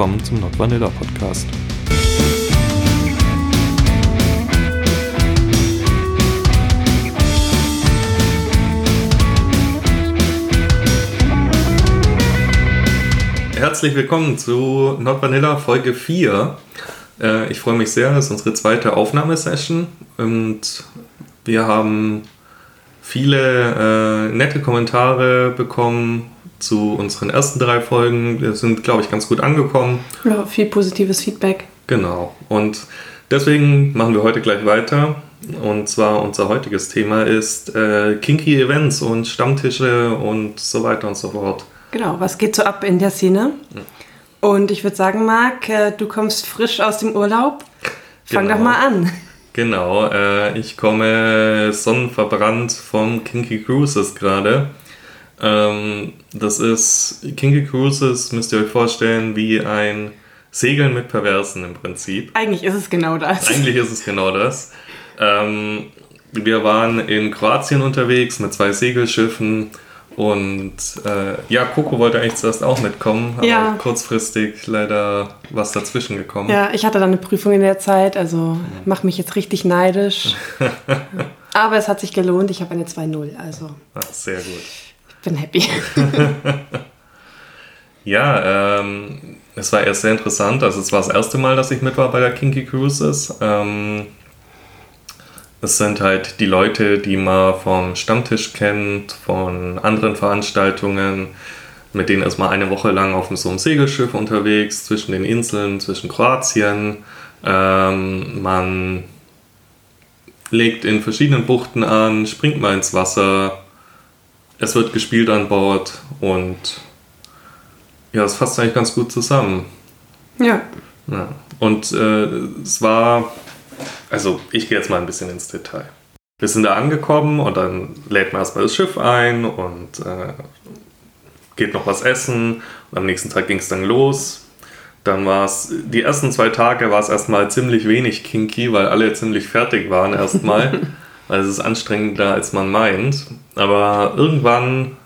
Willkommen zum Not Vanilla Podcast. Herzlich willkommen zu Not Vanilla Folge 4. Äh, ich freue mich sehr, das ist unsere zweite Aufnahmesession und wir haben viele äh, nette Kommentare bekommen zu unseren ersten drei Folgen. Wir sind, glaube ich, ganz gut angekommen. Ja, viel positives Feedback. Genau. Und deswegen machen wir heute gleich weiter. Und zwar unser heutiges Thema ist äh, Kinky Events und Stammtische und so weiter und so fort. Genau, was geht so ab in der Szene? Und ich würde sagen, Marc, äh, du kommst frisch aus dem Urlaub. Fang Genau. doch mal an. Genau, äh, ich komme sonnenverbrannt vom Kinky Cruises gerade. Ähm, das ist, Kinky Cruises müsst ihr euch vorstellen wie ein Segeln mit Perversen im Prinzip. Eigentlich ist es genau das. Eigentlich ist es genau das. Ähm, wir waren in Kroatien unterwegs mit zwei Segelschiffen und äh, ja, Coco wollte eigentlich zuerst auch mitkommen, aber Ja. kurzfristig leider was dazwischen gekommen. Ja, ich hatte dann eine Prüfung in der Zeit, also mach mich jetzt richtig neidisch. Aber es hat sich gelohnt, ich habe eine 2-0, also Ah, sehr gut. Bin happy. Ja, ähm, es war erst sehr interessant. Also es war das erste Mal, dass ich mit war bei der Kinky Cruises. Ähm, es sind halt die Leute, die man vom Stammtisch kennt, von anderen Veranstaltungen. Mit denen ist man eine Woche lang auf so einem Segelschiff unterwegs, zwischen den Inseln, zwischen Kroatien. Ähm, man legt in verschiedenen Buchten an, springt mal ins Wasser. Es wird gespielt an Bord und ja, es fasst eigentlich ganz gut zusammen. Ja, Ja. Und äh, es war, also ich gehe jetzt mal ein bisschen ins Detail. Wir sind da angekommen und dann lädt man erstmal das Schiff ein und äh, geht noch was essen. Und am nächsten Tag ging es dann los. Dann war es, die ersten zwei Tage war es erstmal ziemlich wenig kinky, weil alle ziemlich fertig waren erstmal. weil es ist anstrengender, als man meint. Aber irgendwann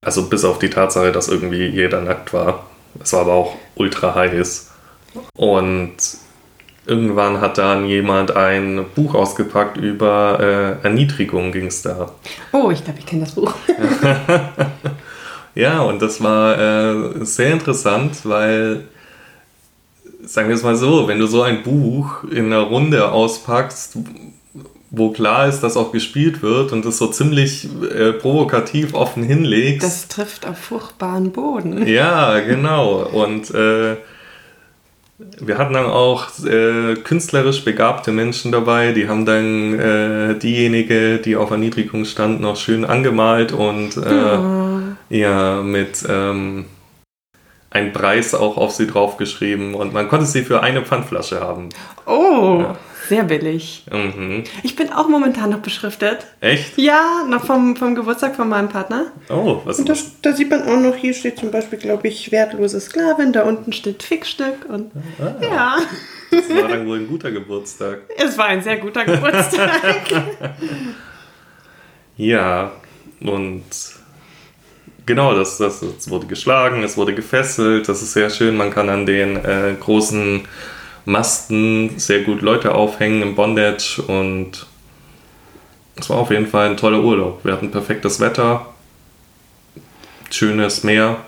also bis auf die Tatsache, dass irgendwie jeder nackt war. Es war aber auch ultra heiß. Und irgendwann hat dann jemand ein Buch ausgepackt über äh, Erniedrigung ging es da. oh, ich glaube, ich kenne das Buch. Ja, und das war äh, sehr interessant, weil, sagen wir es mal so, wenn du so ein Buch in einer Runde auspackst, wo klar ist, dass auch gespielt wird und das so ziemlich äh, provokativ offen hinlegst, Das trifft auf fruchtbaren Boden. Ja, genau. Und äh, wir hatten dann auch äh, künstlerisch begabte Menschen dabei, die haben dann äh, diejenige, die auf Erniedrigung stand, noch schön angemalt und äh, ja, mit ähm, einem Preis auch auf sie draufgeschrieben und man konnte sie für eine Pfandflasche haben. Oh, Ja. Sehr billig. Mhm. Ich bin auch momentan noch beschriftet. Echt? Ja, noch vom, vom Geburtstag von meinem Partner. Oh, was Und das, da sieht man auch noch, hier steht zum Beispiel, glaube ich, wertlose Sklavin, da unten steht Fickstück und ja, das war dann wohl ein guter Geburtstag. es war ein sehr guter Geburtstag. Ja, und genau, das, das, es wurde geschlagen, es wurde gefesselt, das ist sehr schön. Man kann an den äh, großen Masten sehr gut Leute aufhängen im Bondage und es war auf jeden Fall ein toller Urlaub. Wir hatten perfektes Wetter, schönes Meer,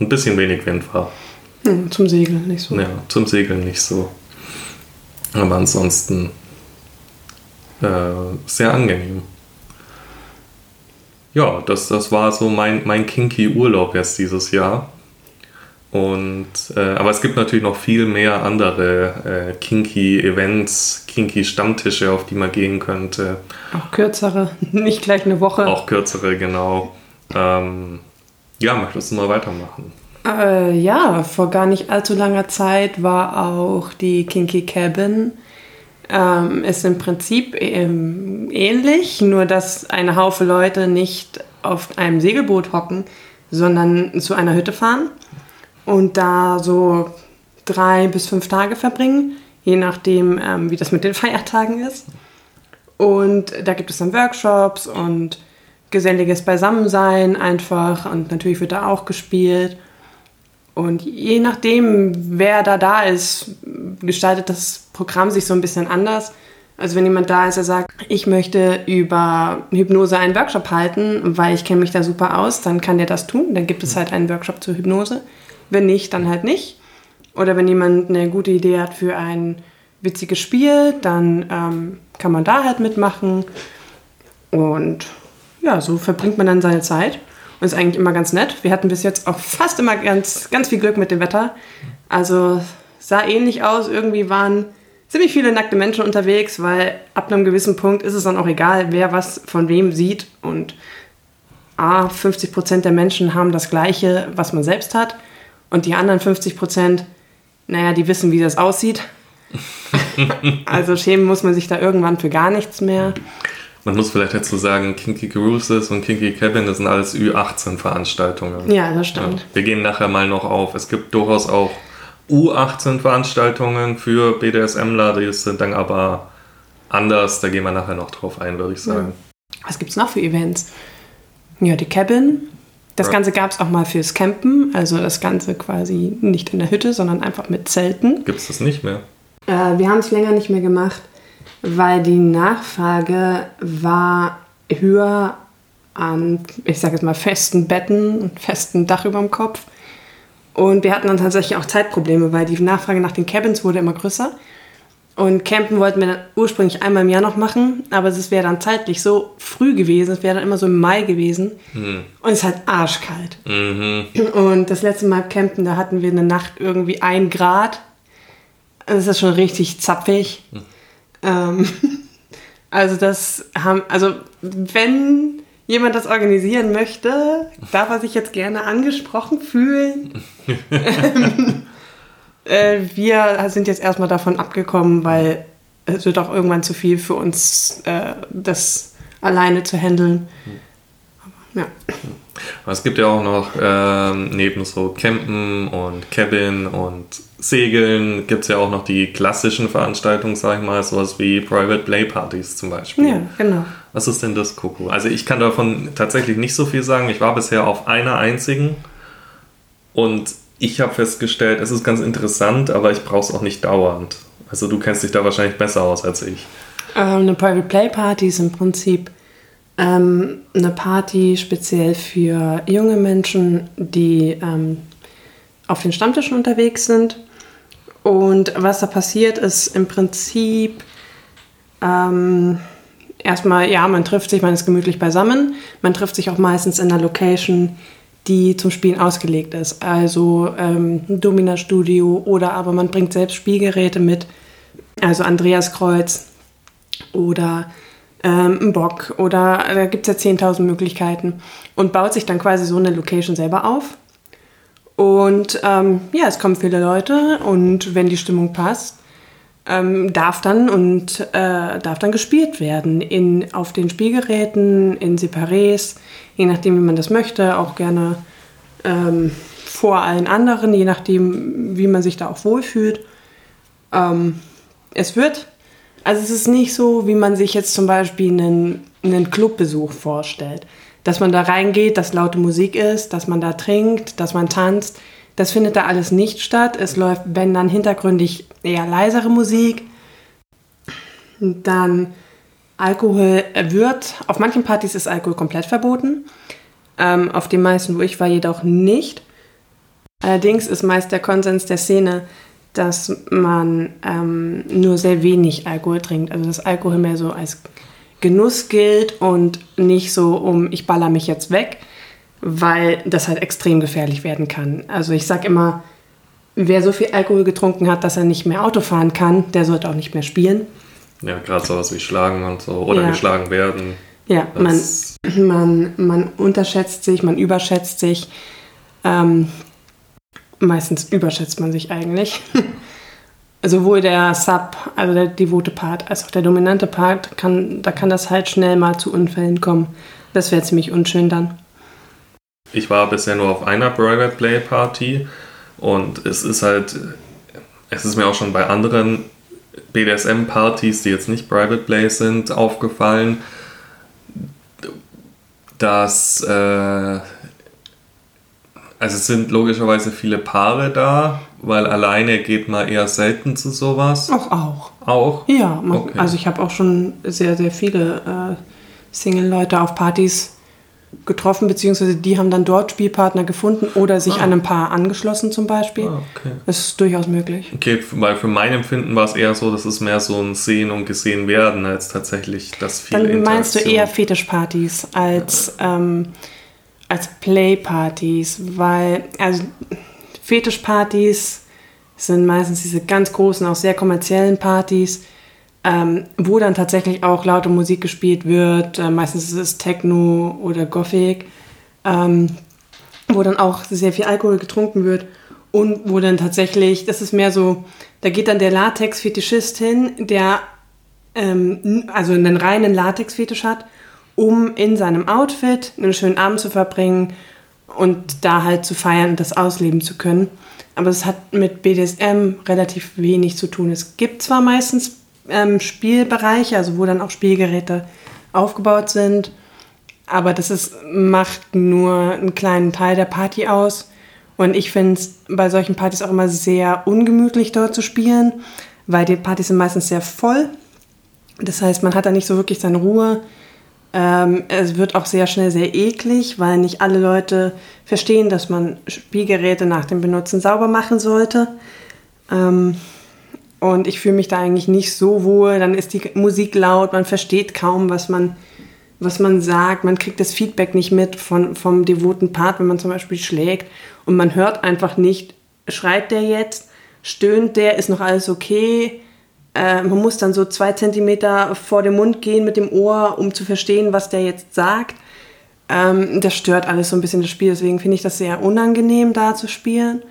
ein bisschen wenig Wind war. Hm, zum Segeln, nicht so. Ja, zum Segeln nicht so. Aber ansonsten äh, sehr angenehm. Ja, das, das war so mein, mein kinky Urlaub jetzt dieses Jahr. Und, äh, aber es gibt natürlich noch viel mehr andere äh, kinky Events, kinky Stammtische, auf die man gehen könnte. Auch kürzere, nicht gleich eine Woche. Auch kürzere, genau. Ähm, ja, möchtest du mal weitermachen? Äh, ja, vor gar nicht allzu langer Zeit war auch die Kinky Cabin. Ähm, ist im Prinzip ähm, ähnlich, nur dass eine Haufe Leute nicht auf einem Segelboot hocken, sondern zu einer Hütte fahren und da so drei bis fünf Tage verbringen, je nachdem, ähm, wie das mit den Feiertagen ist. Und da gibt es dann Workshops und geselliges Beisammensein einfach und natürlich wird da auch gespielt. Und je nachdem, wer da da ist, gestaltet das Programm sich so ein bisschen anders. Also wenn jemand da ist, der sagt, ich möchte über Hypnose einen Workshop halten, weil ich kenne mich da super aus, dann kann der das tun. Dann gibt es halt einen Workshop zur Hypnose. Wenn nicht, dann halt nicht. Oder wenn jemand eine gute Idee hat für ein witziges Spiel, dann ähm, kann man da halt mitmachen. Und ja, so verbringt man dann seine Zeit. Und ist eigentlich immer ganz nett. Wir hatten bis jetzt auch fast immer ganz, ganz viel Glück mit dem Wetter. Also sah ähnlich aus. Irgendwie waren ziemlich viele nackte Menschen unterwegs, weil ab einem gewissen Punkt ist es dann auch egal, wer was von wem sieht. Und A, 50 Prozent der Menschen haben das Gleiche, was man selbst hat. Und die anderen 50 Prozent, naja, die wissen, wie das aussieht. also schämen muss man sich da irgendwann für gar nichts mehr. Man muss vielleicht dazu sagen, Kinky Cruises und Kinky Cabin, das sind alles Ü18-Veranstaltungen. Ja, das stimmt. Ja, wir gehen nachher mal noch auf. Es gibt durchaus auch U18-Veranstaltungen für BDSMler, die sind dann aber anders. Da gehen wir nachher noch drauf ein, würde ich sagen. Ja. Was gibt es noch für Events? Ja, die Cabin. Das Ganze gab es auch mal fürs Campen, also das Ganze quasi nicht in der Hütte, sondern einfach mit Zelten. Gibt es das nicht mehr? Äh, wir haben es länger nicht mehr gemacht, weil die Nachfrage war höher an, ich sage jetzt mal, festen Betten und festen Dach über dem Kopf. Und wir hatten dann tatsächlich auch Zeitprobleme, weil die Nachfrage nach den Cabins wurde immer größer. Und Campen wollten wir dann ursprünglich einmal im Jahr noch machen, aber es wäre dann zeitlich so früh gewesen, es wäre dann immer so im Mai gewesen. Mhm. Und es ist halt arschkalt. Mhm. Und das letzte Mal campen, da hatten wir eine Nacht irgendwie ein Grad. Das ist schon richtig zapfig. Mhm. Ähm, also das haben, also wenn jemand das organisieren möchte, darf er sich jetzt gerne angesprochen fühlen. äh, wir sind jetzt erstmal davon abgekommen, weil es wird auch irgendwann zu viel für uns, äh, das alleine zu handeln. Ja. Aber es gibt ja auch noch ähm, neben so Campen und Cabin und Segeln gibt es ja auch noch die klassischen Veranstaltungen, sag ich mal, sowas wie Private Play Partys zum Beispiel. Ja, genau. Was ist denn das, Coco? Also ich kann davon tatsächlich nicht so viel sagen. Ich war bisher auf einer einzigen und ich habe festgestellt, es ist ganz interessant, aber ich brauche es auch nicht dauernd. Also du kennst dich da wahrscheinlich besser aus als ich. Ähm, eine Private Play Party ist im Prinzip ähm, eine Party speziell für junge Menschen, die ähm, auf den Stammtischen unterwegs sind. Und was da passiert, ist im Prinzip ähm, erstmal, ja, man trifft sich, man ist gemütlich beisammen. Man trifft sich auch meistens in einer Location, die zum Spielen ausgelegt ist. Also ähm, Domina-Studio oder aber man bringt selbst Spielgeräte mit. Also Andreas Kreuz oder ähm, ein Bock oder da gibt es ja 10.000 Möglichkeiten und baut sich dann quasi so eine Location selber auf. Und ähm, ja, es kommen viele Leute und wenn die Stimmung passt, ähm, darf dann und äh, darf dann gespielt werden in, auf den Spielgeräten, in Separés, je nachdem, wie man das möchte, auch gerne ähm, vor allen anderen, je nachdem, wie man sich da auch wohlfühlt. Ähm, es wird also es ist nicht so, wie man sich jetzt zum Beispiel einen, einen Clubbesuch vorstellt. Dass man da reingeht, dass laute Musik ist, dass man da trinkt, dass man tanzt. Das findet da alles nicht statt. Es läuft, wenn dann hintergründig eher leisere Musik. Dann Alkohol wird, auf manchen Partys ist Alkohol komplett verboten. Ähm, auf den meisten, wo ich war, jedoch nicht. Allerdings ist meist der Konsens der Szene, dass man ähm, nur sehr wenig Alkohol trinkt. Also dass Alkohol mehr so als Genuss gilt und nicht so um, ich baller mich jetzt weg, weil das halt extrem gefährlich werden kann. Also ich sag immer, wer so viel Alkohol getrunken hat, dass er nicht mehr Auto fahren kann, der sollte auch nicht mehr spielen. Ja, gerade sowas wie Schlagen und so oder ja. geschlagen werden. Ja, man, man, man unterschätzt sich, man überschätzt sich. Ähm, meistens überschätzt man sich eigentlich. Sowohl der Sub, also der devote Part, als auch der dominante Part, kann, da kann das halt schnell mal zu Unfällen kommen. Das wäre ziemlich unschön dann. Ich war bisher nur auf einer Private Play Party und es ist halt, es ist mir auch schon bei anderen BDSM-Partys, die jetzt nicht Private Play sind, aufgefallen, dass äh, Also es sind logischerweise viele Paare da, weil alleine geht man eher selten zu sowas. Auch, auch. Auch? Ja, man, Okay. also ich habe auch schon sehr, sehr viele äh, Single-Leute auf Partys getroffen, beziehungsweise die haben dann dort Spielpartner gefunden oder sich an ein Paar angeschlossen zum Beispiel. Ah, okay. Das ist durchaus möglich. Okay, weil für mein Empfinden war es eher so, dass es mehr so ein Sehen und Gesehen werden, als tatsächlich das viele Dann meinst du eher Fetischpartys als, ähm, als Playpartys, weil also Fetischpartys sind meistens diese ganz großen, auch sehr kommerziellen Partys, ähm, wo dann tatsächlich auch laute Musik gespielt wird. Äh, meistens ist es Techno oder Gothic, ähm, wo dann auch sehr viel Alkohol getrunken wird und wo dann tatsächlich, das ist mehr so, da geht dann der Latex-Fetischist hin, der ähm, also einen reinen Latex-Fetisch hat, um in seinem Outfit einen schönen Abend zu verbringen und da halt zu feiern und das ausleben zu können. Aber es hat mit BDSM relativ wenig zu tun. Es gibt zwar meistens ähm, Spielbereiche, also wo dann auch Spielgeräte aufgebaut sind, aber das ist, macht nur einen kleinen Teil der Party aus. Und ich finde es bei solchen Partys auch immer sehr ungemütlich dort zu spielen, weil die Partys sind meistens sehr voll. Das heißt, man hat da nicht so wirklich seine Ruhe. Ähm, es wird auch sehr schnell sehr eklig, weil nicht alle Leute verstehen, dass man Spielgeräte nach dem Benutzen sauber machen sollte. Ähm, und ich fühle mich da eigentlich nicht so wohl. Dann ist die Musik laut, man versteht kaum, was man, was man sagt. Man kriegt das Feedback nicht mit von, vom devoten Part, wenn man zum Beispiel schlägt. Und man hört einfach nicht, schreit der jetzt, stöhnt der, ist noch alles okay. Äh, man muss dann so zwei Zentimeter vor dem Mund gehen mit dem Ohr, um zu verstehen, was der jetzt sagt. Ähm, das stört alles so ein bisschen das Spiel. Deswegen finde ich das sehr unangenehm, da zu spielen.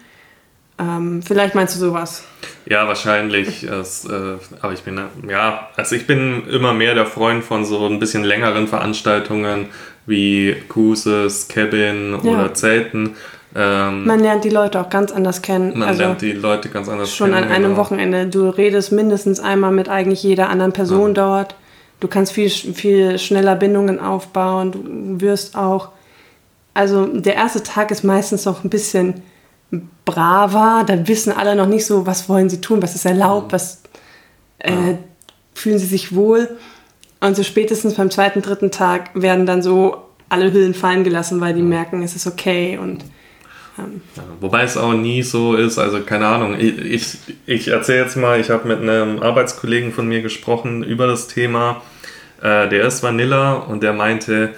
Ähm, vielleicht meinst du sowas. Ja, wahrscheinlich. Es, äh, aber ich bin, ja, also ich bin immer mehr der Freund von so ein bisschen längeren Veranstaltungen wie Cruises, Cabin Ja. oder Zelten. Ähm, Man lernt die Leute auch ganz anders kennen. man also lernt die Leute ganz anders schon an kennen, einem genau. Wochenende. Du redest mindestens einmal mit eigentlich jeder anderen Person dort. Du kannst viel, viel schneller Bindungen aufbauen. Du wirst auch. Also der erste Tag ist meistens noch ein bisschen braver. Da wissen alle noch nicht so, was wollen sie tun, was ist erlaubt, was äh, fühlen sie sich wohl. Und so spätestens beim zweiten, dritten Tag werden dann so alle Hüllen fallen gelassen, weil die merken, es ist okay und Ja, wobei es auch nie so ist, also keine Ahnung. Ich, ich, ich erzähle jetzt mal, ich habe mit einem Arbeitskollegen von mir gesprochen über das Thema. Äh, der ist Vanilla und der meinte,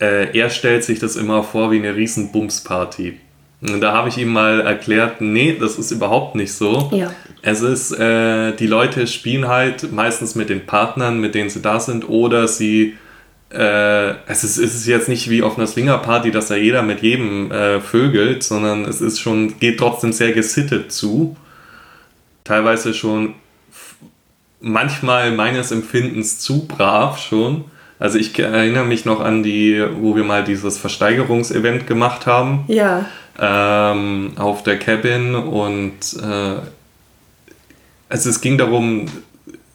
äh, er stellt sich das immer vor wie eine riesen Bumsparty. Und da habe ich ihm mal erklärt, nee, das ist überhaupt nicht so. Ja. Es ist, äh, die Leute spielen halt meistens mit den Partnern, mit denen sie da sind, oder sie äh, es, ist, es ist jetzt nicht wie auf einer Swingerparty, dass da jeder mit jedem äh, vögelt, sondern es ist schon, geht trotzdem sehr gesittet zu. Teilweise schon manchmal meines Empfindens zu brav schon. Also ich erinnere mich noch an die, wo wir mal dieses Versteigerungsevent gemacht haben Ja. Ähm, auf der Cabin und äh, also es ging darum,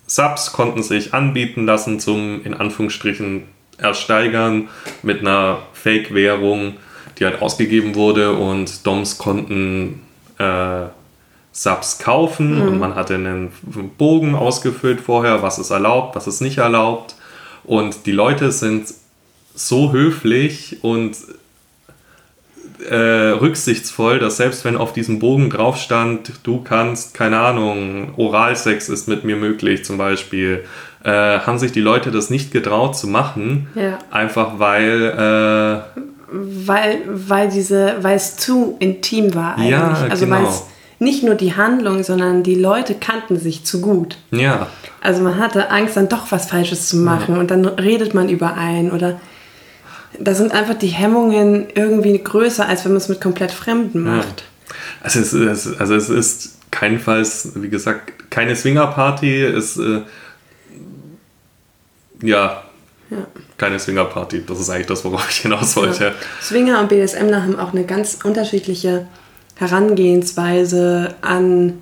Subs konnten sich anbieten lassen zum in Anführungsstrichen ersteigern mit einer Fake-Währung, die halt ausgegeben wurde und Doms konnten äh, Subs kaufen und man hatte einen Bogen ausgefüllt vorher, was ist erlaubt, was ist nicht erlaubt. Und die Leute sind so höflich und äh, rücksichtsvoll, dass selbst wenn auf diesem Bogen drauf stand, du kannst, keine Ahnung, Oralsex ist mit mir möglich zum Beispiel, äh, haben sich die Leute das nicht getraut zu machen, Ja. einfach weil, äh, Weil, weil, diese, weil es zu intim war eigentlich. Ja, also genau. weil es nicht nur die Handlung, sondern die Leute kannten sich zu gut. ja, Also man hatte Angst, dann doch was Falsches zu machen und dann redet man über einen oder da sind einfach die Hemmungen irgendwie größer, als wenn man es mit komplett Fremden macht. also es ist, also es ist keinenfalls, wie gesagt, keine Swingerparty, es äh, ja, Ja. keine Swingerparty, das ist eigentlich das, worauf ich hinaus wollte. Ja. Swinger und BDSMler haben auch eine ganz unterschiedliche Herangehensweise an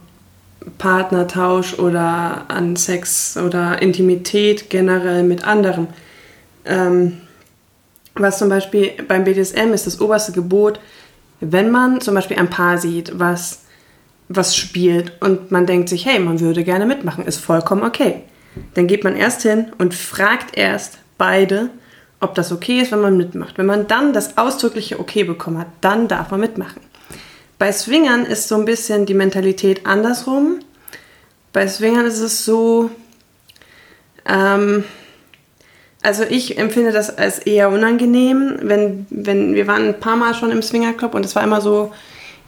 Partnertausch oder an Sex oder Intimität generell mit anderen. Ähm, was zum Beispiel beim BDSM ist das oberste Gebot, wenn man zum Beispiel ein Paar sieht, was, was spielt und man denkt sich, hey, man würde gerne mitmachen, ist vollkommen okay. Dann geht man erst hin und fragt erst beide, ob das okay ist, wenn man mitmacht. Wenn man dann das ausdrückliche Okay bekommen hat, dann darf man mitmachen. Bei Swingern ist so ein bisschen die Mentalität andersrum. Bei Swingern ist es so, ähm, also ich empfinde das als eher unangenehm, wenn, wenn wir waren ein paar Mal schon im Swingerclub und es war immer so,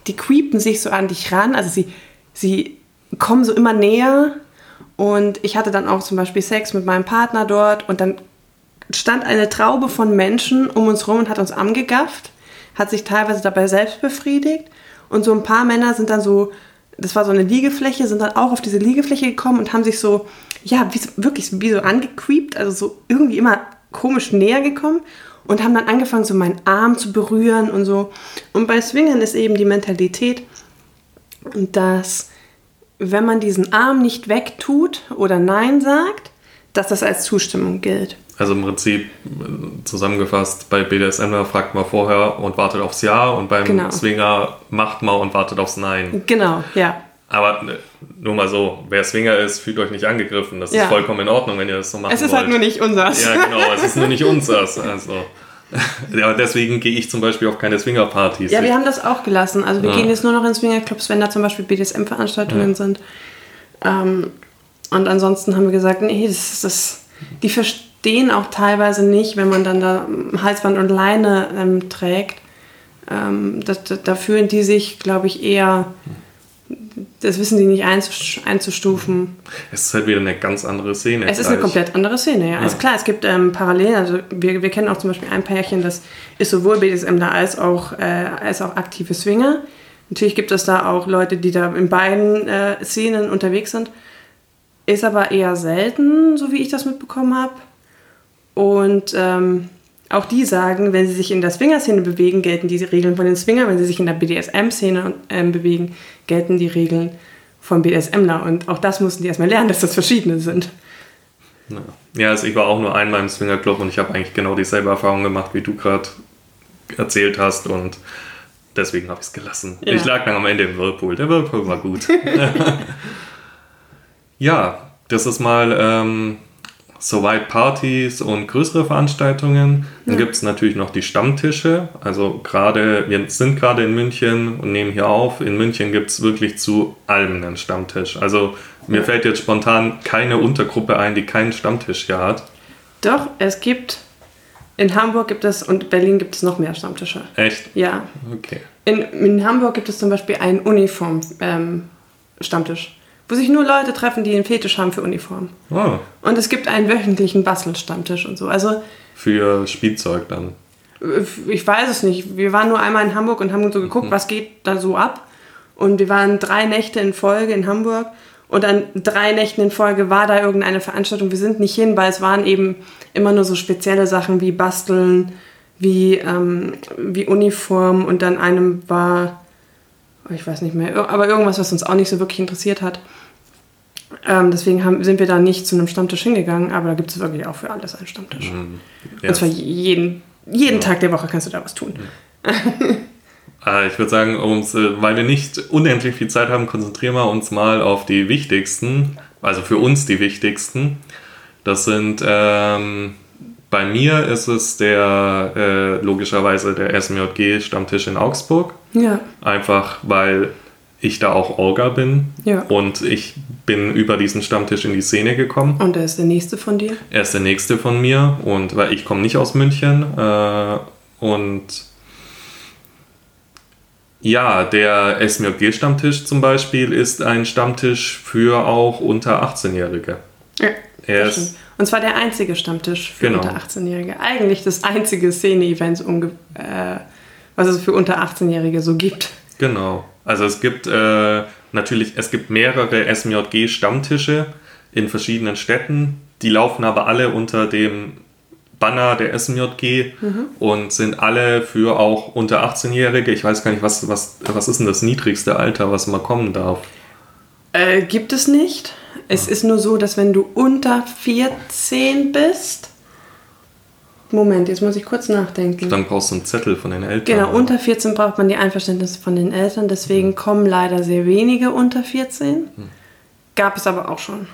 die creepen sich so an dich ran, also sie, sie kommen so immer näher. Und ich hatte dann auch zum Beispiel Sex mit meinem Partner dort und dann stand eine Traube von Menschen um uns rum und hat uns angegafft, hat sich teilweise dabei selbst befriedigt. Und so ein paar Männer sind dann so, das war so eine Liegefläche, sind dann auch auf diese Liegefläche gekommen und haben sich so, ja, wie so, wirklich wie so angecreept, also so irgendwie immer komisch näher gekommen und haben dann angefangen, so meinen Arm zu berühren und so. Und bei Swingern ist eben die Mentalität, dass wenn man diesen Arm nicht wegtut oder Nein sagt, dass das als Zustimmung gilt. Also im Prinzip zusammengefasst, bei BDSM fragt man vorher und wartet aufs Ja und beim genau. Swinger macht man und wartet aufs Nein. Genau, ja. Aber äh, nur mal so, wer Swinger ist, fühlt euch nicht angegriffen. Das ja. ist vollkommen in Ordnung, wenn ihr das so macht. Es ist halt wollt. halt nur nicht unseres. Ja, genau, es ist nur nicht unseres. Also. Ja, deswegen gehe ich zum Beispiel auf keine Swinger-Partys. Ja, wir haben das auch gelassen. Also wir ja. gehen jetzt nur noch in Swinger-Clubs, wenn da zum Beispiel BDSM-Veranstaltungen ja. sind. Ähm, und ansonsten haben wir gesagt, nee, das ist das. Die verstehen auch teilweise nicht, wenn man dann da Halsband und Leine ähm, trägt. Ähm, da, da, fühlen die sich, glaube ich, eher das wissen die nicht einzustufen. Es ist halt wieder eine ganz andere Szene. Es ist eine komplett andere Szene, ja. ja. Also klar, es gibt ähm, Parallelen. Also wir, wir kennen auch zum Beispiel ein Pärchen, das ist sowohl BDSM da als auch, äh, als auch aktive Swinger. Natürlich gibt es da auch Leute, die da in beiden äh, Szenen unterwegs sind. Ist aber eher selten, so wie ich das mitbekommen habe. Und ähm, auch die sagen, wenn sie sich in der Swinger-Szene bewegen, gelten diese Regeln von den Swinger. Wenn sie sich in der BDSM-Szene äh, bewegen, gelten die Regeln von BDSMler. Und auch das mussten die erstmal lernen, dass das verschiedene sind. Ja, also ich war auch nur einmal im Swinger-Club und ich habe eigentlich genau dieselbe Erfahrung gemacht, wie du gerade erzählt hast. Und deswegen habe ich es gelassen. Ja. Ich lag dann am Ende im Whirlpool. Der Whirlpool war gut. ja, das ist mal ähm, soweit Partys und größere Veranstaltungen. Dann ja. gibt es natürlich noch die Stammtische. Also gerade, wir sind gerade in München und nehmen hier auf. In München gibt es wirklich zu allem einen Stammtisch. Also mir fällt jetzt spontan keine Untergruppe ein, die keinen Stammtisch hier hat. Doch, es gibt in Hamburg gibt es und Berlin gibt es noch mehr Stammtische. Echt? Ja. Okay. In, in Hamburg gibt es zum Beispiel einen Uniform-Stammtisch. Ähm, wo sich nur Leute treffen, die einen Fetisch haben für Uniformen. Oh. Und es gibt einen wöchentlichen Bastelstammtisch und so. Also für Spielzeug dann. Äh, ich weiß es nicht. Wir waren nur einmal in Hamburg und haben so geguckt, mhm. was geht da so ab. Und wir waren drei Nächte in Folge in Hamburg. Und an drei Nächten in Folge war da irgendeine Veranstaltung. Wir sind nicht hin, weil es waren eben immer nur so spezielle Sachen wie Basteln, wie, ähm, wie Uniform. Und dann einem war, ich weiß nicht mehr, aber irgendwas, was uns auch nicht so wirklich interessiert hat. Ähm, deswegen haben, sind wir da nicht zu einem Stammtisch hingegangen, aber da gibt es wirklich auch für alles einen Stammtisch. Mhm. Ja. Und zwar jeden, jeden ja. Tag der Woche kannst du da was tun. Ja. Ah, ich würde sagen, uns, äh, weil wir nicht unendlich viel Zeit haben, konzentrieren wir uns mal auf die wichtigsten, also für uns die wichtigsten. Das sind, ähm, bei mir ist es der, äh, logischerweise der SMJG-Stammtisch in Augsburg. Ja. Einfach, weil ich da auch Orga bin. Ja. Und ich bin über diesen Stammtisch in die Szene gekommen. Und er ist der nächste von dir? Er ist der nächste von mir. Und weil ich komme nicht aus München. Äh, und ja, der SMJG-Stammtisch zum Beispiel ist ein Stammtisch für auch unter 18-Jährige. Ja, er ist und zwar der einzige Stammtisch für genau. unter 18-Jährige. Eigentlich das einzige Szene-Event, äh, was es für unter 18-Jährige so gibt. Genau. Also es gibt äh, natürlich, es gibt mehrere SMJG-Stammtische in verschiedenen Städten. Die laufen aber alle unter dem Banner der SMJG mhm. und sind alle für auch unter 18-Jährige. Ich weiß gar nicht, was, was, was ist denn das niedrigste Alter, was man kommen darf? Äh, gibt es nicht. Es ja. ist nur so, dass wenn du unter 14 bist, Moment, jetzt muss ich kurz nachdenken. Dann brauchst du einen Zettel von den Eltern. Genau, unter 14 braucht man die Einverständnis von den Eltern, deswegen kommen leider sehr wenige unter 14. Gab es aber auch schon.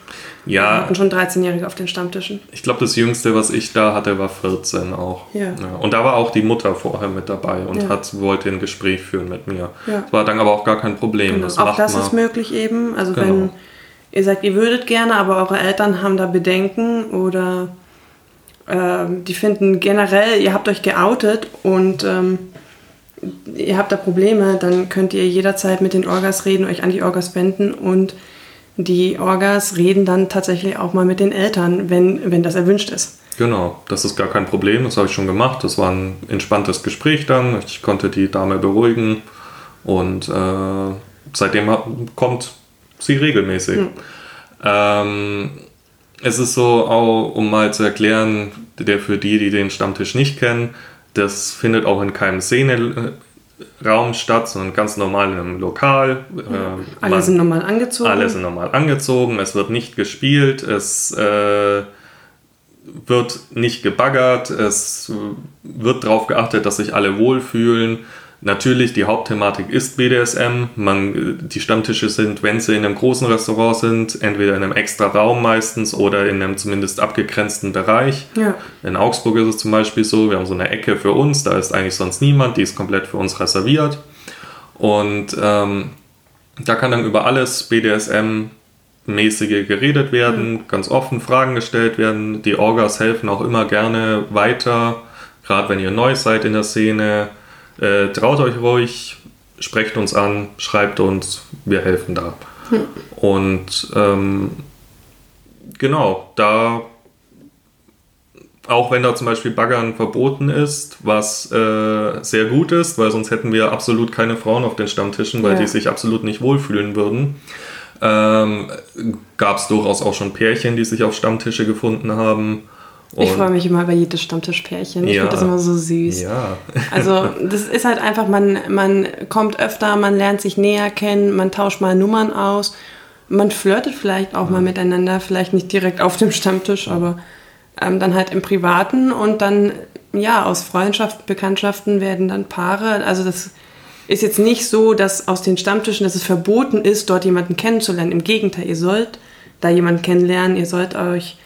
Wir Ja, hatten schon 13-Jährige auf den Stammtischen. ich glaube, das Jüngste, was ich da hatte, war 14 auch. Ja. Und da war auch die Mutter vorher mit dabei und Ja. hat, wollte ein Gespräch führen mit mir. Ja. Das war dann aber auch gar kein Problem. Genau. Das Auch das man. ist möglich eben. Also Genau. wenn ihr sagt, ihr würdet gerne, aber eure Eltern haben da Bedenken oder ähm, die finden generell, ihr habt euch geoutet und ähm, ihr habt da Probleme, dann könnt ihr jederzeit mit den Orgas reden, euch an die Orgas wenden und die Orgas reden dann tatsächlich auch mal mit den Eltern, wenn, wenn das erwünscht ist. Genau, das ist gar kein Problem, das habe ich schon gemacht. Das war ein entspanntes Gespräch dann. Ich konnte die Dame beruhigen und äh, seitdem kommt sie regelmäßig. Ähm, es ist so, auch, um mal zu erklären, der für die, die den Stammtisch nicht kennen, das findet auch in keinem Szeneraum statt, sondern ganz normal in einem Lokal. Äh, Alle man- sind normal angezogen. alle sind normal angezogen, es wird nicht gespielt, es äh, wird nicht gebaggert, es wird darauf geachtet, dass sich alle wohlfühlen. Natürlich, die Hauptthematik ist BDSM. Man, die Stammtische sind, wenn sie in einem großen Restaurant sind, entweder in einem extra Raum meistens oder in einem zumindest abgegrenzten Bereich. Ja. In Augsburg ist es zum Beispiel so, wir haben so eine Ecke für uns, da ist eigentlich sonst niemand, die ist komplett für uns reserviert. Und ähm, da kann dann über alles BDSM-mäßige geredet werden, ganz offen Fragen gestellt werden. Die Orgas helfen auch immer gerne weiter, gerade wenn ihr neu seid in der Szene. Äh, traut euch ruhig, sprecht uns an, schreibt uns, wir helfen da. Und ähm, genau, da auch wenn da zum Beispiel Baggern verboten ist, was äh, sehr gut ist, weil sonst hätten wir absolut keine Frauen auf den Stammtischen, weil Ja. die sich absolut nicht wohlfühlen würden. Ähm, Gab es durchaus auch schon Pärchen, die sich auf Stammtische gefunden haben. Ich Und- freue mich immer über jedes Stammtischpärchen. Ich Ja. finde das immer so süß. Ja, Also das ist halt einfach, man, man kommt öfter, man lernt sich näher kennen, man tauscht mal Nummern aus, man flirtet vielleicht auch mal miteinander, vielleicht nicht direkt auf dem Stammtisch, aber ähm, dann halt im Privaten und dann, ja, aus Freundschaften, Bekanntschaften werden dann Paare. Also das ist jetzt nicht so, dass aus den Stammtischen, dass es verboten ist, dort jemanden kennenzulernen. Im Gegenteil, ihr sollt da jemanden kennenlernen, ihr sollt euch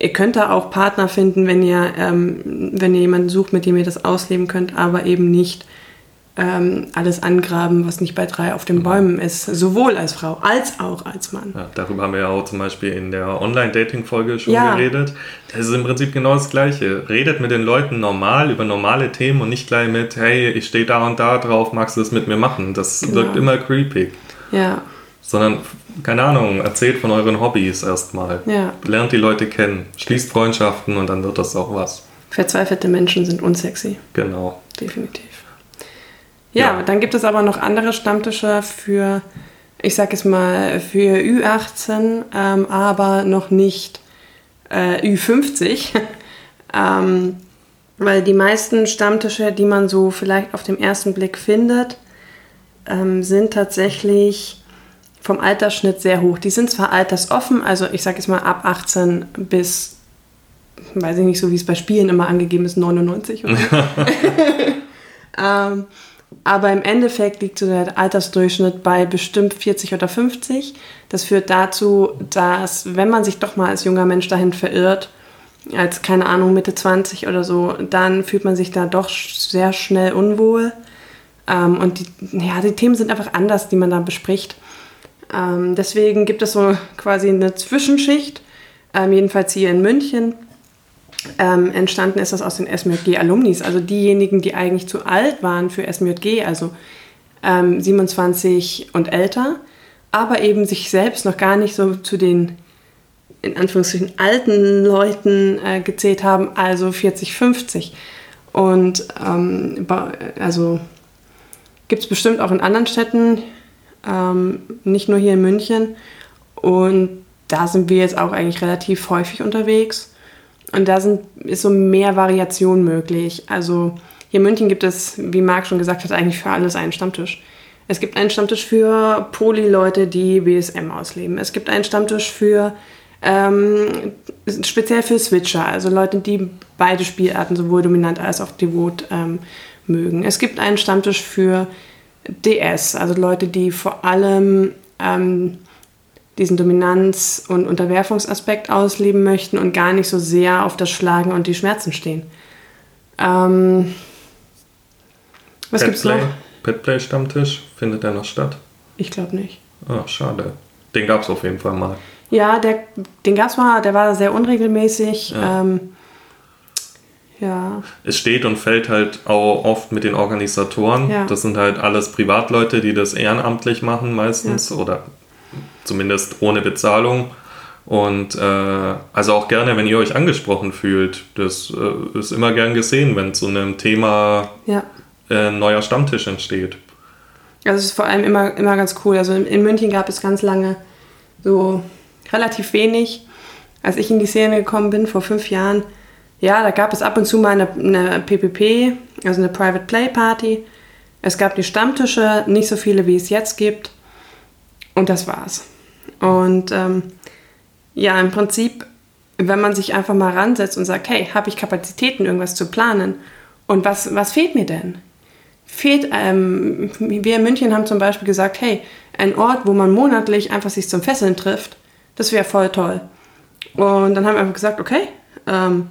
Ihr könnt da auch Partner finden, wenn ihr, ähm, wenn ihr jemanden sucht, mit dem ihr das ausleben könnt, aber eben nicht ähm, alles angraben, was nicht bei drei auf den Bäumen ist. Sowohl als Frau als auch als Mann. Ja, darüber haben wir ja auch zum Beispiel in der Online-Dating-Folge schon Ja. geredet. Das ist im Prinzip genau das Gleiche. Redet mit den Leuten normal über normale Themen und nicht gleich mit, hey, ich stehe da und da drauf, magst du das mit mir machen? Das Genau. wirkt immer creepy. Ja, Sondern, keine Ahnung, erzählt von euren Hobbys erstmal. Ja. Lernt die Leute kennen, schließt Freundschaften und dann wird das auch was. verzweifelte Menschen sind unsexy, Genau. definitiv. Ja, Ja. dann gibt es aber noch andere Stammtische für, ich sag es mal, für Ü18, ähm, aber noch nicht äh, Ü50. ähm, weil die meisten Stammtische, die man so vielleicht auf den ersten Blick findet, ähm, sind tatsächlich vom Altersschnitt sehr hoch. Die sind zwar altersoffen, also ich sage jetzt mal ab 18 bis, weiß ich nicht, so wie es bei Spielen immer angegeben ist, 99 oder so. ähm, aber im Endeffekt liegt so der Altersdurchschnitt bei bestimmt 40 oder 50. Das führt dazu, dass wenn man sich doch mal als junger Mensch dahin verirrt, als keine Ahnung Mitte 20 oder so, dann fühlt man sich da doch sehr schnell unwohl. Ähm, und die, ja, die Themen sind einfach anders, die man da bespricht. Ähm, deswegen gibt es so quasi eine Zwischenschicht, ähm, jedenfalls hier in München. Ähm, entstanden ist das aus den SMJG-Alumnis, also diejenigen, die eigentlich zu alt waren für SMJG, also ähm, 27 und älter, aber eben sich selbst noch gar nicht so zu den in Anführungszeichen alten Leuten äh, gezählt haben, also 40, 50. Und ähm, also gibt es bestimmt auch in anderen Städten, ähm, nicht nur hier in München. Und da sind wir jetzt auch eigentlich relativ häufig unterwegs. Und da sind, ist so mehr Variation möglich. Also hier in München gibt es, wie Marc schon gesagt hat, eigentlich für alles einen Stammtisch. Es gibt einen Stammtisch für Poly-Leute, die BSM ausleben. Es gibt einen Stammtisch für Ähm, speziell für Switcher, also Leute, die beide Spielarten, sowohl dominant als auch devot, ähm, mögen. Es gibt einen Stammtisch für DS, also Leute, die vor allem ähm, diesen Dominanz- und Unterwerfungsaspekt ausleben möchten und gar nicht so sehr auf das Schlagen und die Schmerzen stehen. Ähm, was gibt es noch? Petplay Stammtisch, findet der noch statt? Ich glaube nicht. Ah, schade. Den gab es auf jeden Fall mal. Ja, der, den gab es mal, der war sehr unregelmäßig. Ja. Ähm, ja. Es steht und fällt halt auch oft mit den Organisatoren. Ja. Das sind halt alles Privatleute, die das ehrenamtlich machen meistens ja. oder zumindest ohne Bezahlung. Und äh, also auch gerne, wenn ihr euch angesprochen fühlt. Das äh, ist immer gern gesehen, wenn zu einem Thema ja. äh, ein neuer Stammtisch entsteht. Also es ist vor allem immer, immer ganz cool. Also in, in München gab es ganz lange so relativ wenig. Als ich in die Szene gekommen bin, vor fünf Jahren, ja, da gab es ab und zu mal eine, eine PPP, also eine Private Play Party. Es gab die Stammtische, nicht so viele, wie es jetzt gibt. Und das war's. Und ähm, ja, im Prinzip, wenn man sich einfach mal ransetzt und sagt, hey, habe ich Kapazitäten, irgendwas zu planen? Und was, was fehlt mir denn? Fehlt, ähm, wir in München haben zum Beispiel gesagt, hey, ein Ort, wo man monatlich einfach sich zum Fesseln trifft, das wäre voll toll. Und dann haben wir einfach gesagt, okay, ähm,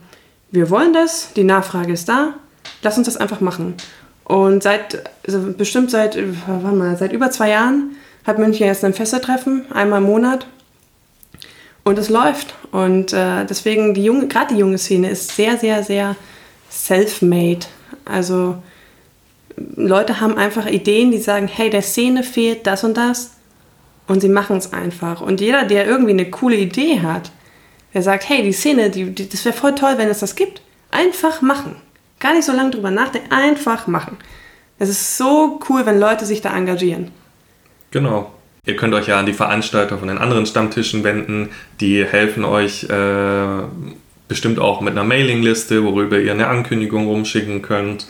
wir wollen das, die Nachfrage ist da, lass uns das einfach machen. Und seit, also bestimmt seit, warte mal, seit über zwei Jahren hat München jetzt ein Fesseltreffen, einmal im Monat. Und es läuft. Und äh, deswegen, die junge, gerade die junge Szene ist sehr, sehr, sehr self-made. Also Leute haben einfach Ideen, die sagen, hey, der Szene fehlt das und das. Und sie machen es einfach. Und jeder, der irgendwie eine coole Idee hat, der sagt, hey, die Szene, die, die das wäre voll toll, wenn es das gibt. Einfach machen. Gar nicht so lange drüber nachdenken, einfach machen. Es ist so cool, wenn Leute sich da engagieren. Genau. Ihr könnt euch ja an die Veranstalter von den anderen Stammtischen wenden. Die helfen euch äh, bestimmt auch mit einer Mailingliste, worüber ihr eine Ankündigung rumschicken könnt.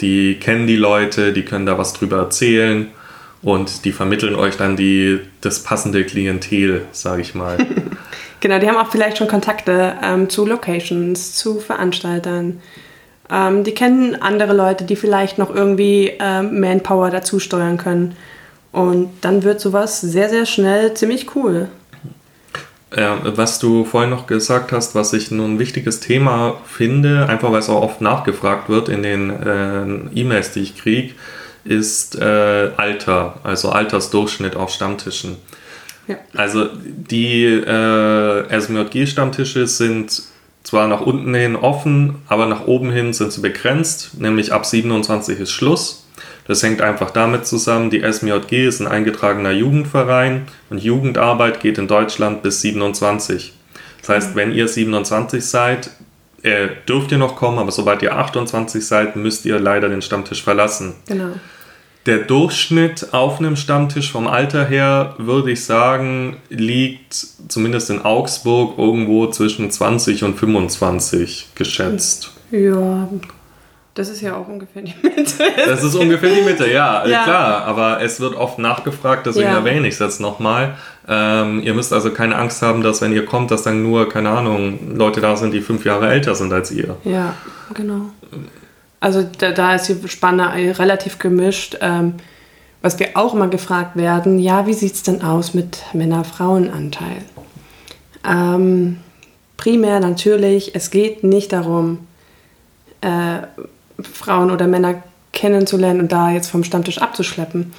Die kennen die Leute, die können da was drüber erzählen und die vermitteln euch dann die, das passende Klientel, sage ich mal. genau, die haben auch vielleicht schon Kontakte ähm, zu Locations, zu Veranstaltern. Ähm, die kennen andere Leute, die vielleicht noch irgendwie ähm, Manpower dazu steuern können. Und dann wird sowas sehr, sehr schnell ziemlich cool. Ja, was du vorhin noch gesagt hast, was ich nun ein wichtiges Thema finde, einfach weil es auch oft nachgefragt wird in den äh, E-Mails, die ich kriege, ist äh, Alter, also Altersdurchschnitt auf Stammtischen. Ja. Also die äh, SMJG-Stammtische sind zwar nach unten hin offen, aber nach oben hin sind sie begrenzt, nämlich ab 27 ist Schluss. Das hängt einfach damit zusammen, die SMJG ist ein eingetragener Jugendverein und Jugendarbeit geht in Deutschland bis 27. Das heißt, wenn ihr 27 seid, äh, dürft ihr noch kommen, aber sobald ihr 28 seid, müsst ihr leider den Stammtisch verlassen. Genau. Der Durchschnitt auf einem Stammtisch vom Alter her, würde ich sagen, liegt zumindest in Augsburg irgendwo zwischen 20 und 25 geschätzt. Ja, das ist ja auch ungefähr die Mitte. Das ist ungefähr die Mitte, ja, ja. klar. Aber es wird oft nachgefragt, deswegen ja. erwähne ich es jetzt nochmal. Ähm, ihr müsst also keine Angst haben, dass wenn ihr kommt, dass dann nur, keine Ahnung, Leute da sind, die fünf Jahre älter sind als ihr. Ja, genau. Also da, da ist die Spanne relativ gemischt. Ähm, was wir auch immer gefragt werden, ja, wie sieht es denn aus mit Männer-Frauen-Anteil? Ähm, primär natürlich, es geht nicht darum, äh, Frauen oder Männer kennenzulernen und da jetzt vom Stammtisch abzuschleppen.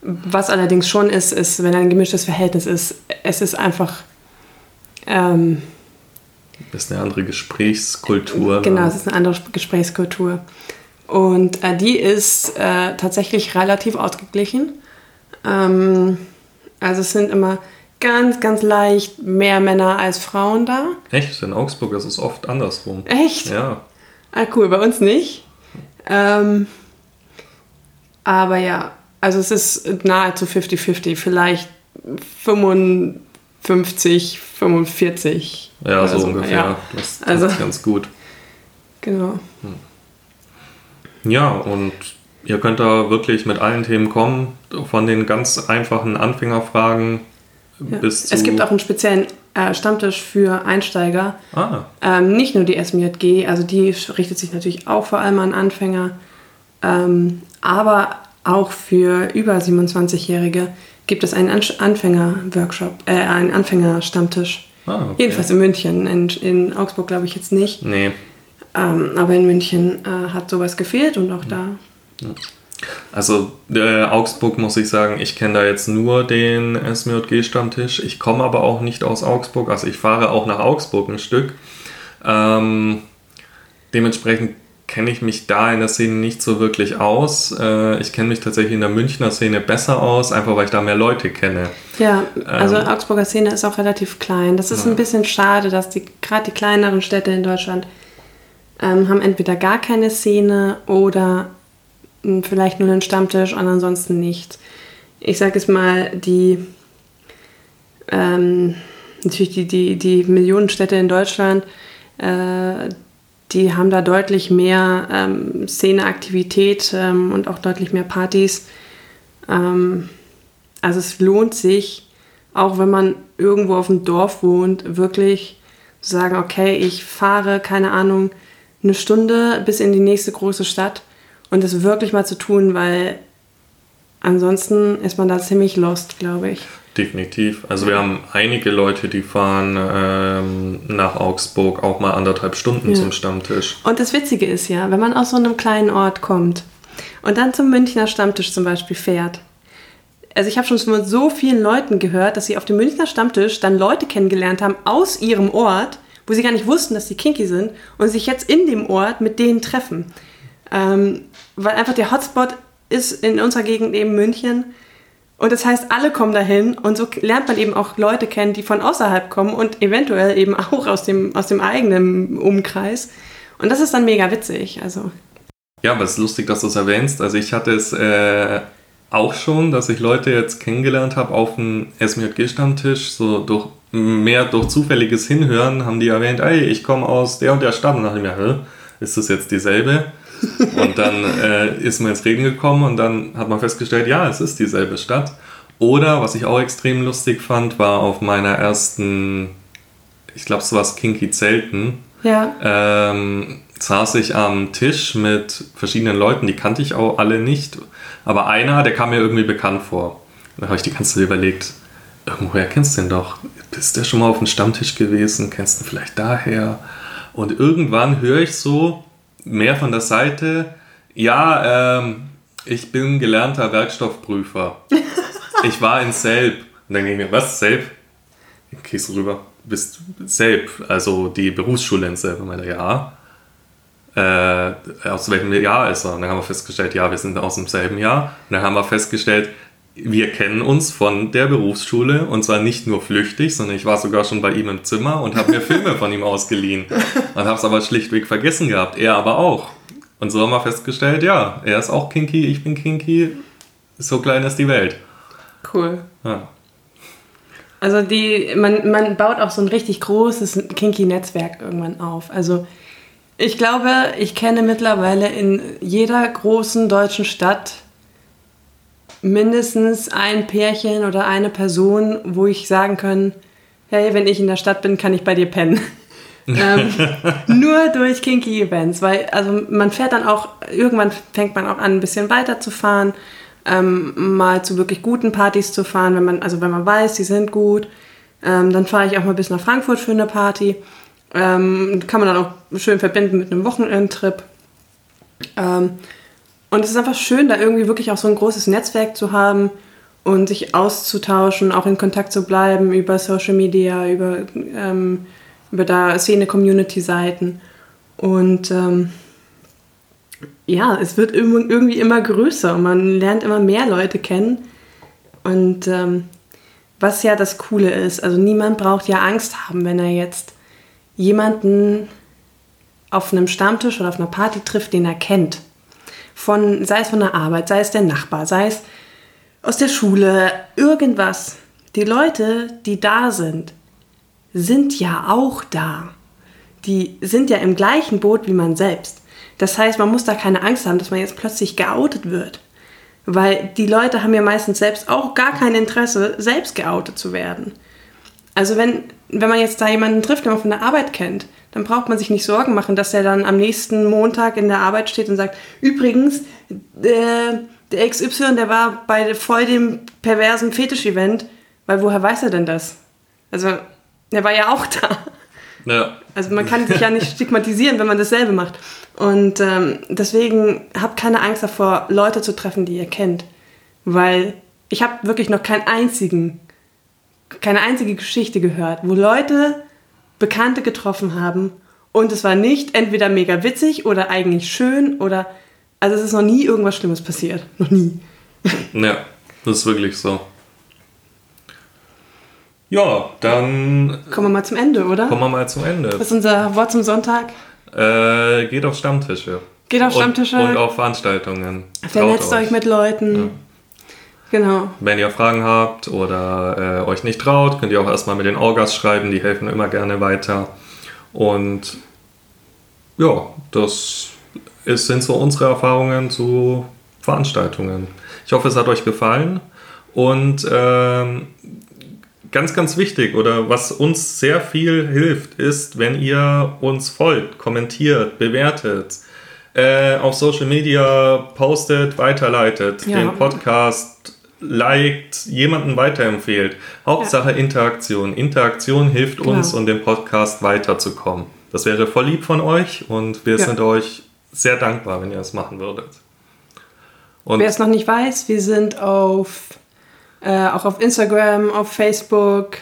Was allerdings schon ist, ist, wenn ein gemischtes Verhältnis ist, es ist einfach. Ähm, das ist eine andere Gesprächskultur. Genau, es ist eine andere Gesprächskultur. Und äh, die ist äh, tatsächlich relativ ausgeglichen. Ähm, also es sind immer ganz, ganz leicht mehr Männer als Frauen da. Echt? In Augsburg ist es oft andersrum. Echt? Ja. Ah, cool, bei uns nicht. Ähm, aber ja, also es ist nahezu 50-50, vielleicht 55, 45. Ja, so, so ungefähr. Ja. Das, das also, ist ganz gut. Genau. Hm. Ja, und ihr könnt da wirklich mit allen Themen kommen, von den ganz einfachen Anfängerfragen Ja. bis zu. Es gibt auch einen speziellen äh, Stammtisch für Einsteiger. Ah, Ähm, nicht nur die SMJG, also die richtet sich natürlich auch vor allem an Anfänger, ähm, aber auch für über 27-Jährige gibt es einen An Anfänger-Workshop, äh, einen Anfängerstammtisch. ah okay. Jedenfalls in München. In, in Augsburg glaube ich jetzt nicht. Nee. Ähm, aber in München äh, hat sowas gefehlt und auch da. Also äh, Augsburg muss ich sagen, ich kenne da jetzt nur den SMJG-Stammtisch. Ich komme aber auch nicht aus Augsburg, also ich fahre auch nach Augsburg ein Stück. Ähm, dementsprechend kenne ich mich da in der Szene nicht so wirklich aus. Äh, ich kenne mich tatsächlich in der Münchner Szene besser aus, einfach weil ich da mehr Leute kenne. Ja, also Ähm. Augsburger Szene ist auch relativ klein. Das ist Ja. ein bisschen schade, dass die gerade die kleineren Städte in Deutschland ähm, haben entweder gar keine Szene oder mh, vielleicht nur einen Stammtisch und ansonsten nichts. Ich sage jetzt mal, die ähm, natürlich die, die, die Millionenstädte in Deutschland, äh, die haben da deutlich mehr ähm, Szeneaktivität ähm, und auch deutlich mehr Partys. Ähm, also es lohnt sich, auch wenn man irgendwo auf dem Dorf wohnt, wirklich zu sagen, okay, ich fahre, keine Ahnung, eine Stunde bis in die nächste große Stadt und das wirklich mal zu tun, weil ansonsten ist man da ziemlich lost, glaube ich. Definitiv. Also wir haben einige Leute, die fahren ähm, nach Augsburg auch mal anderthalb Stunden Ja. zum Stammtisch. Und das Witzige ist ja, wenn man aus so einem kleinen Ort kommt und dann zum Münchner Stammtisch zum Beispiel fährt. Also ich habe schon von so vielen Leuten gehört, dass sie auf dem Münchner Stammtisch dann Leute kennengelernt haben aus ihrem Ort, wo sie gar nicht wussten, dass die kinky sind und sich jetzt in dem Ort mit denen treffen. Ähm, weil einfach der Hotspot ist in unserer Gegend eben München. Und das heißt, alle kommen dahin und so lernt man eben auch Leute kennen, die von außerhalb kommen und eventuell eben auch aus dem, aus dem eigenen Umkreis. Und das ist dann mega witzig. Also, Ja, aber es ist lustig, dass du es erwähnst. Also ich hatte es äh, auch schon, dass ich Leute jetzt kennengelernt habe auf dem SMJG-Stammtisch, so durch mehr durch zufälliges Hinhören haben die erwähnt, ey, ich komme aus der und der Stadt. Und dachte ich mir, ist das jetzt dieselbe? Und dann äh, ist man ins Reden gekommen und dann hat man festgestellt, ja, es ist dieselbe Stadt. Oder, was ich auch extrem lustig fand, war auf meiner ersten, ich glaube, es war Kinky Zelten, ja. ähm, saß ich am Tisch mit verschiedenen Leuten, die kannte ich auch alle nicht. Aber einer, der kam mir irgendwie bekannt vor. Da habe ich die ganze Zeit überlegt, irgendwoher kennst du den doch? Bist du schon mal auf dem Stammtisch gewesen? Kennst du ihn vielleicht daher? Und irgendwann höre ich so mehr von der Seite, ja, ähm, ich bin gelernter Werkstoffprüfer. ich war in Selb. Und dann ging ich mir, was, Selb? Gehst du rüber? Bist Selb, also die Berufsschule in Selb. Und meinte, ja. Äh, aus welchem Jahr ist er? Und dann haben wir festgestellt, ja, wir sind aus demselben Jahr. Und dann haben wir festgestellt, wir kennen uns von der Berufsschule und zwar nicht nur flüchtig, sondern ich war sogar schon bei ihm im Zimmer und habe mir Filme von ihm ausgeliehen und habe es aber schlichtweg vergessen gehabt. Er aber auch. Und so haben wir festgestellt, ja, er ist auch kinky, ich bin kinky, so klein ist die Welt. Cool. Ja. Also die, man, man baut auch so ein richtig großes Kinky-Netzwerk irgendwann auf. Also ich glaube, ich kenne mittlerweile in jeder großen deutschen Stadt mindestens ein Pärchen oder eine Person, wo ich sagen kann, hey, wenn ich in der Stadt bin, kann ich bei dir pennen. ähm, nur durch kinky Events, weil also man fährt dann auch, irgendwann fängt man auch an, ein bisschen weiter zu fahren, ähm, mal zu wirklich guten Partys zu fahren, wenn man, also wenn man weiß, die sind gut, ähm, dann fahre ich auch mal bis nach Frankfurt für eine Party. Ähm, kann man dann auch schön verbinden mit einem Wochenendtrip. Und es ist einfach schön, da irgendwie wirklich auch so ein großes Netzwerk zu haben und sich auszutauschen, auch in Kontakt zu bleiben über Social Media, über, ähm, über da Szene-Community-Seiten. Und ähm, ja, es wird irgendwie immer größer und man lernt immer mehr Leute kennen. Und ähm, was ja das Coole ist, also niemand braucht ja Angst haben, wenn er jetzt jemanden auf einem Stammtisch oder auf einer Party trifft, den er kennt. Von, sei es von der Arbeit, sei es der Nachbar, sei es aus der Schule, irgendwas. Die Leute, die da sind, sind ja auch da. Die sind ja im gleichen Boot wie man selbst. Das heißt, man muss da keine Angst haben, dass man jetzt plötzlich geoutet wird. Weil die Leute haben ja meistens selbst auch gar kein Interesse, selbst geoutet zu werden. Also wenn, wenn man jetzt da jemanden trifft, den man von der Arbeit kennt, dann braucht man sich nicht Sorgen machen, dass er dann am nächsten Montag in der Arbeit steht und sagt, übrigens, äh, der XY, der war bei voll dem perversen Fetisch-Event, weil woher weiß er denn das? Also, der war ja auch da. Ja. Also man kann sich ja nicht stigmatisieren, wenn man dasselbe macht. Und ähm, deswegen habt keine Angst davor, Leute zu treffen, die ihr kennt. Weil ich habe wirklich noch keinen einzigen, keine einzige Geschichte gehört, wo Leute Bekannte getroffen haben und es war nicht entweder mega witzig oder eigentlich schön oder also es ist noch nie irgendwas Schlimmes passiert. Noch nie. Ja, das ist wirklich so. Ja, dann Kommen wir mal zum Ende, oder? kommen wir mal zum Ende. Das ist unser Wort zum Sonntag. Äh, geht auf Stammtische. Geht auf Stammtische. Und, und auf Veranstaltungen. Vernetzt euch mit Leuten. Genau. Wenn ihr Fragen habt oder äh, euch nicht traut, könnt ihr auch erstmal mit den Orgas schreiben, die helfen immer gerne weiter. Und ja, das ist, sind so unsere Erfahrungen zu Veranstaltungen. Ich hoffe, es hat euch gefallen. Und ähm, ganz, ganz wichtig oder was uns sehr viel hilft, ist, wenn ihr uns folgt, kommentiert, bewertet, äh, auf Social Media postet, weiterleitet, Ja. den Podcast liked, jemanden weiterempfehlt. Hauptsache Interaktion. Interaktion hilft uns, Genau. um den Podcast weiterzukommen. Das wäre voll lieb von euch und wir Ja. sind euch sehr dankbar, wenn ihr es machen würdet. Und Wer es noch nicht weiß, wir sind auf äh, auch auf Instagram, auf Facebook.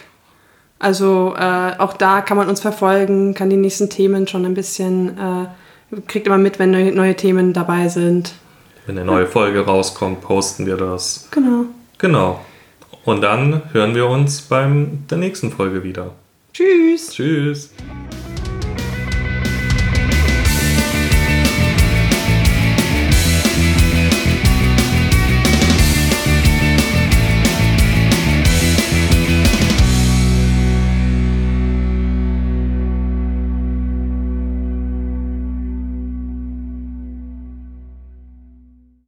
Also äh, auch da kann man uns verfolgen, kann die nächsten Themen schon ein bisschen, äh, kriegt immer mit, wenn neue, neue Themen dabei sind. Wenn eine neue Folge rauskommt, posten wir das. Genau. Genau. Und dann hören wir uns beim der nächsten Folge wieder. Tschüss. Tschüss.